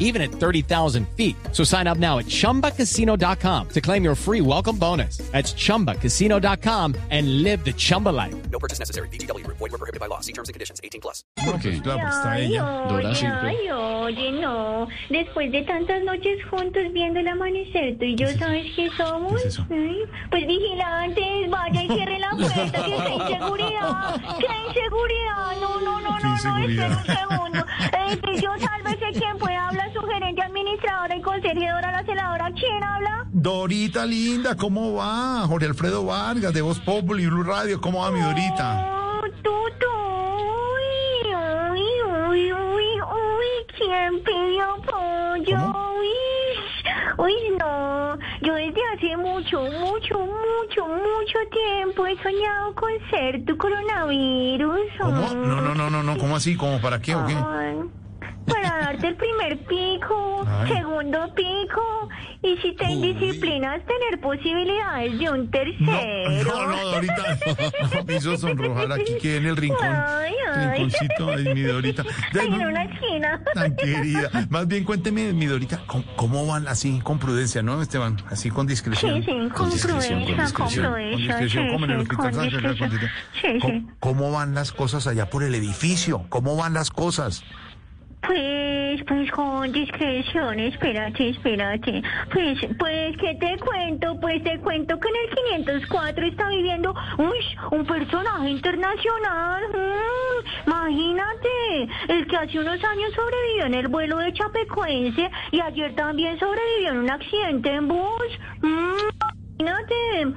even at 30,000 feet. So sign up now at chumbacasino.com to claim your free welcome bonus. That's chumbacasino.com and live the Chumba life. No purchase necessary. BGW. Void were prohibited by law. See terms and conditions. 18 plus. Porque, claro, pues Ay, ella. Dora oye, siempre. ay, oye, no. Después de tantas noches juntos viendo el amanecer, tú y yo, ¿sabes qué somos? ¿Qué es eso? Ay, Pues vigilantes, vaya y cierre la puerta, que está inseguridad. ¡Qué inseguridad! No, no, no, no, no, inseguridad? espera un segundo. Eh, que yo sálvese quien pueda hablar, su gerente conserjedora, la celadora. ¿Quién habla? Dorita linda, ¿cómo va? Jorge Alfredo Vargas, de Voz Populi, Blue Radio, ¿cómo va mi Dorita? Oh, Tuto. Uy, uy, uy, uy, uy, ¿quién pidió pollo? ¿Cómo? Uy, uy, no. Yo desde hace mucho, mucho, mucho, mucho tiempo he soñado con ser tu coronavirus. ¿Cómo? No, no, no, no, no, ¿cómo así? ¿Cómo para qué o qué? Para darte el primer pico, Ay. segundo pico, y si te indisciplinas, tener posibilidades de un tercero. no, no, Dorita, no, me hizo sonrojar aquí que en el rincón. Ay, ay. Rinconcito, ay, mi Dorita. Ahí en una esquina. Tan querida. Más bien, cuénteme, mi Dorita, ¿cómo, cómo van así con prudencia, no, Esteban? Así con discreción. Sí, sí, con con discreción, prudencia, Con discreción, con discreción. discreción. Sí, ¿Cómo, sí. cómo van las cosas allá por el edificio? ¿Cómo van las cosas? Pues, pues con discreción, espérate, espérate. Pues, pues, ¿qué te cuento? Pues te cuento que en el 504 está viviendo uy, un personaje internacional. Mm, imagínate, el que hace unos años sobrevivió en el vuelo de Chapecoense y ayer también sobrevivió en un accidente en bus. Mm, imagínate,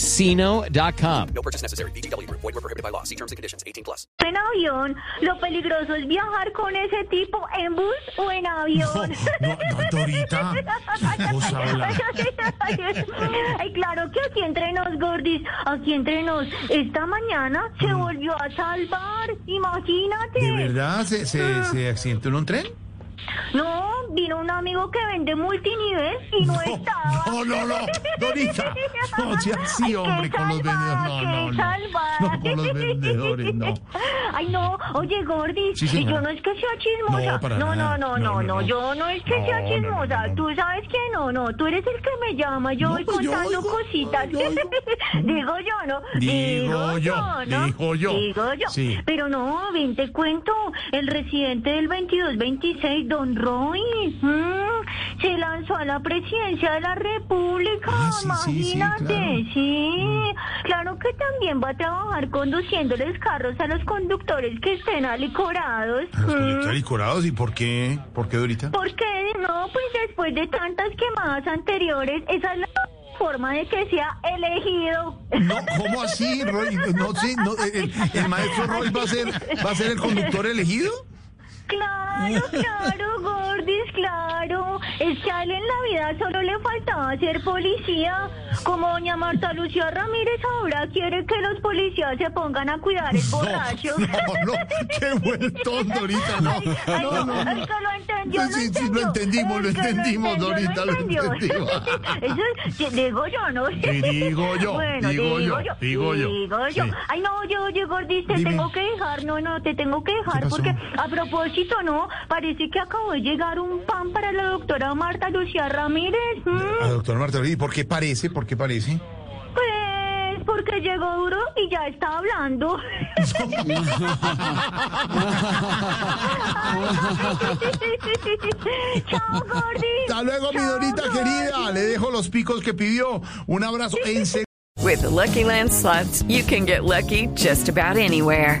chumbacasino.com. No purchase necessary. BGW. Void were prohibited by law. See terms and conditions. 18 plus. en avión, lo peligroso es viajar con ese tipo en bus o en avión. No, no, Dorita, ¿qué cosa habla? Ay, claro que aquí entre nos, gordis, aquí entre nos, esta mañana se volvió a salvar, imagínate. ¿De verdad se, se, se accidentó en un tren? No, vino un amigo que vende multinivel y no, estaba. No, no, no, Dorita, no sea así, hombre, con los vendedores, no, no, no, no, con los vendedores, no. Ay, no, oye, Gordy, Sí, señora. yo no es que sea chismosa. No, para no, nada. no, no, No, no, no, no. yo no es que No, sea no, no, chismosa. no. Tú sabes que no, no, tú eres el que me llama, yo No, voy pues yo contando oigo, cositas. yo oigo. Digo yo, ¿no? Digo yo, ¿no? digo yo. Digo yo. Sí. Pero no, ven, te cuento, el residente del 2226, don Roy, mm, se lanzó a la presidencia de la República, Ah, sí, sí, sí, imagínate, claro. sí. Claro que también va a trabajar conduciéndoles carros a los conductores que estén alicorados. A los Mm. conductores licorados, ¿y por qué? ¿Por qué, Dorita? ¿Por qué no? Pues después de tantas quemadas anteriores, esa es la forma de que sea elegido. No, ¿cómo así, Roy? No sé, no, el, el maestro Roy va a ser, va a ser el conductor elegido. Claro, claro, Gordis, claro. Es que a él en la vida solo le faltaba ser policía. Como doña Marta Lucía Ramírez ahora quiere que los policías se pongan a cuidar el borracho. No, no, qué buen ton, Dorita, no. Ay, ay, No, no, no. el que lo entendió, Sí, sí, lo entendió. entendimos, lo El entendimos, entendió, Dorita, lo entendió. entendimos. Eso digo yo, ¿no? Digo yo, Bueno, digo yo, digo yo. Digo yo. Sí. Ay, no, yo, oye, Gordis, te Dime. tengo que dejar. No, no, te tengo que dejar porque a propósito, no, parece que acabó de llegar un pan para la doctora Marta Lucía Ramírez. Mm, A Marta, ¿y por qué parece? ¿Por qué parece? Pues porque llegó duro y ya está hablando. Chao. Hasta luego, mi Dorita querida. Le dejo los picos que pidió. Un abrazo en With the Lucky Land slots, you can get lucky just about anywhere.